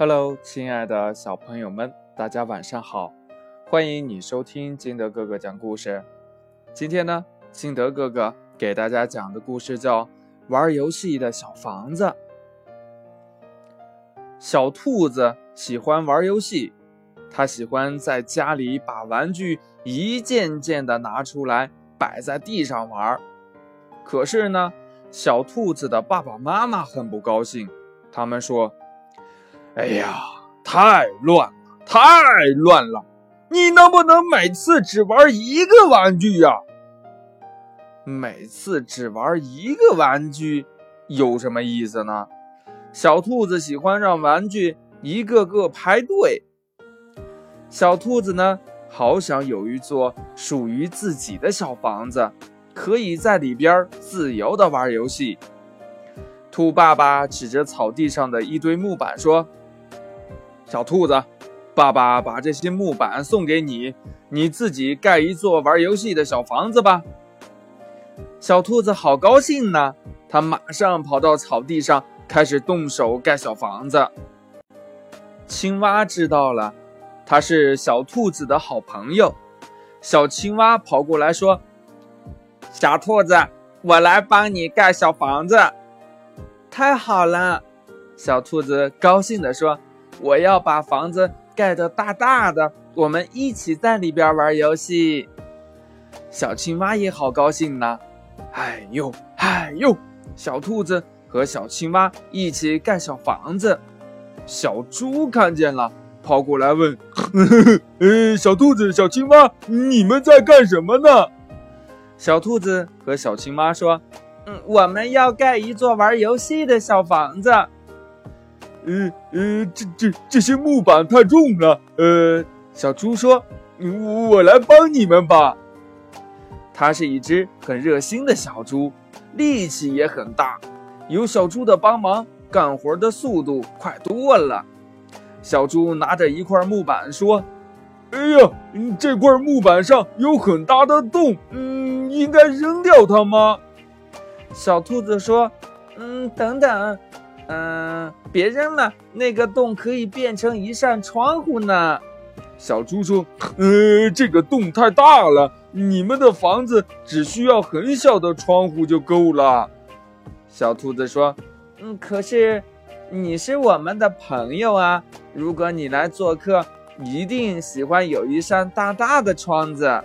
Hello，亲爱的小朋友们，大家晚上好！欢迎你收听金德哥哥讲故事。今天呢，金德哥哥给大家讲的故事叫《玩游戏的小房子》。小兔子喜欢玩游戏，它喜欢在家里把玩具一件件的拿出来摆在地上玩。可是呢，小兔子的爸爸妈妈很不高兴，他们说。哎呀，太乱了，太乱了！你能不能每次只玩一个玩具呀？每次只玩一个玩具有什么意思呢？小兔子喜欢让玩具一个个排队。小兔子呢，好想有一座属于自己的小房子，可以在里边自由的玩游戏。兔爸爸指着草地上的一堆木板说。小兔子，爸爸把这些木板送给你，你自己盖一座玩游戏的小房子吧。小兔子好高兴呢，它马上跑到草地上，开始动手盖小房子。青蛙知道了，它是小兔子的好朋友。小青蛙跑过来说：“小兔子，我来帮你盖小房子。”太好了，小兔子高兴地说。我要把房子盖得大大的，我们一起在里边玩游戏。小青蛙也好高兴呢。哎呦，哎呦！小兔子和小青蛙一起盖小房子。小猪看见了，跑过来问：“呃，小兔子、小青蛙，你们在干什么呢？”小兔子和小青蛙说：“嗯，我们要盖一座玩游戏的小房子。”呃呃，这这这些木板太重了。呃，小猪说：“我来帮你们吧。”它是一只很热心的小猪，力气也很大。有小猪的帮忙，干活的速度快多了。小猪拿着一块木板说：“哎呀，这块木板上有很大的洞，嗯，应该扔掉它吗？”小兔子说：“嗯，等等。”嗯，别扔了，那个洞可以变成一扇窗户呢。小猪说：“呃，这个洞太大了，你们的房子只需要很小的窗户就够了。”小兔子说：“嗯，可是你是我们的朋友啊，如果你来做客，一定喜欢有一扇大大的窗子。”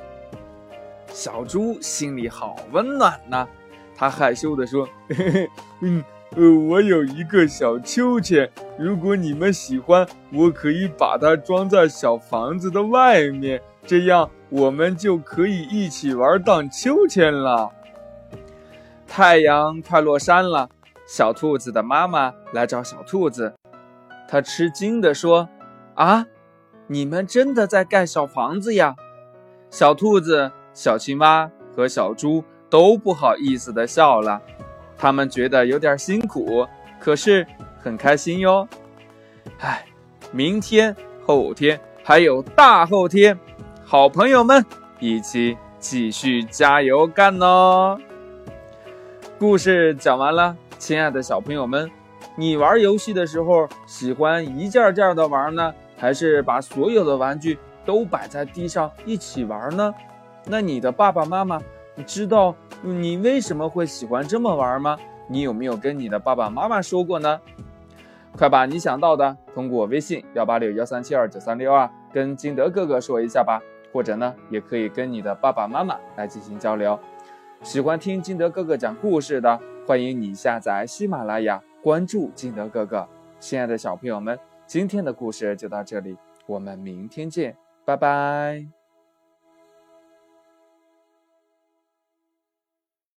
小猪心里好温暖呐，他害羞地说：“嘿嘿，嗯。”呃，我有一个小秋千，如果你们喜欢，我可以把它装在小房子的外面，这样我们就可以一起玩荡秋千了。太阳快落山了，小兔子的妈妈来找小兔子，她吃惊地说：“啊，你们真的在盖小房子呀？”小兔子、小青蛙和小猪都不好意思地笑了。他们觉得有点辛苦，可是很开心哟。唉，明天、后天还有大后天，好朋友们一起继续加油干哦！故事讲完了，亲爱的小朋友们，你玩游戏的时候喜欢一件件的玩呢，还是把所有的玩具都摆在地上一起玩呢？那你的爸爸妈妈？你知道你为什么会喜欢这么玩吗？你有没有跟你的爸爸妈妈说过呢？快把你想到的通过微信幺八六幺三七二九三六二跟金德哥哥说一下吧，或者呢，也可以跟你的爸爸妈妈来进行交流。喜欢听金德哥哥讲故事的，欢迎你下载喜马拉雅，关注金德哥哥。亲爱的小朋友们，今天的故事就到这里，我们明天见，拜拜。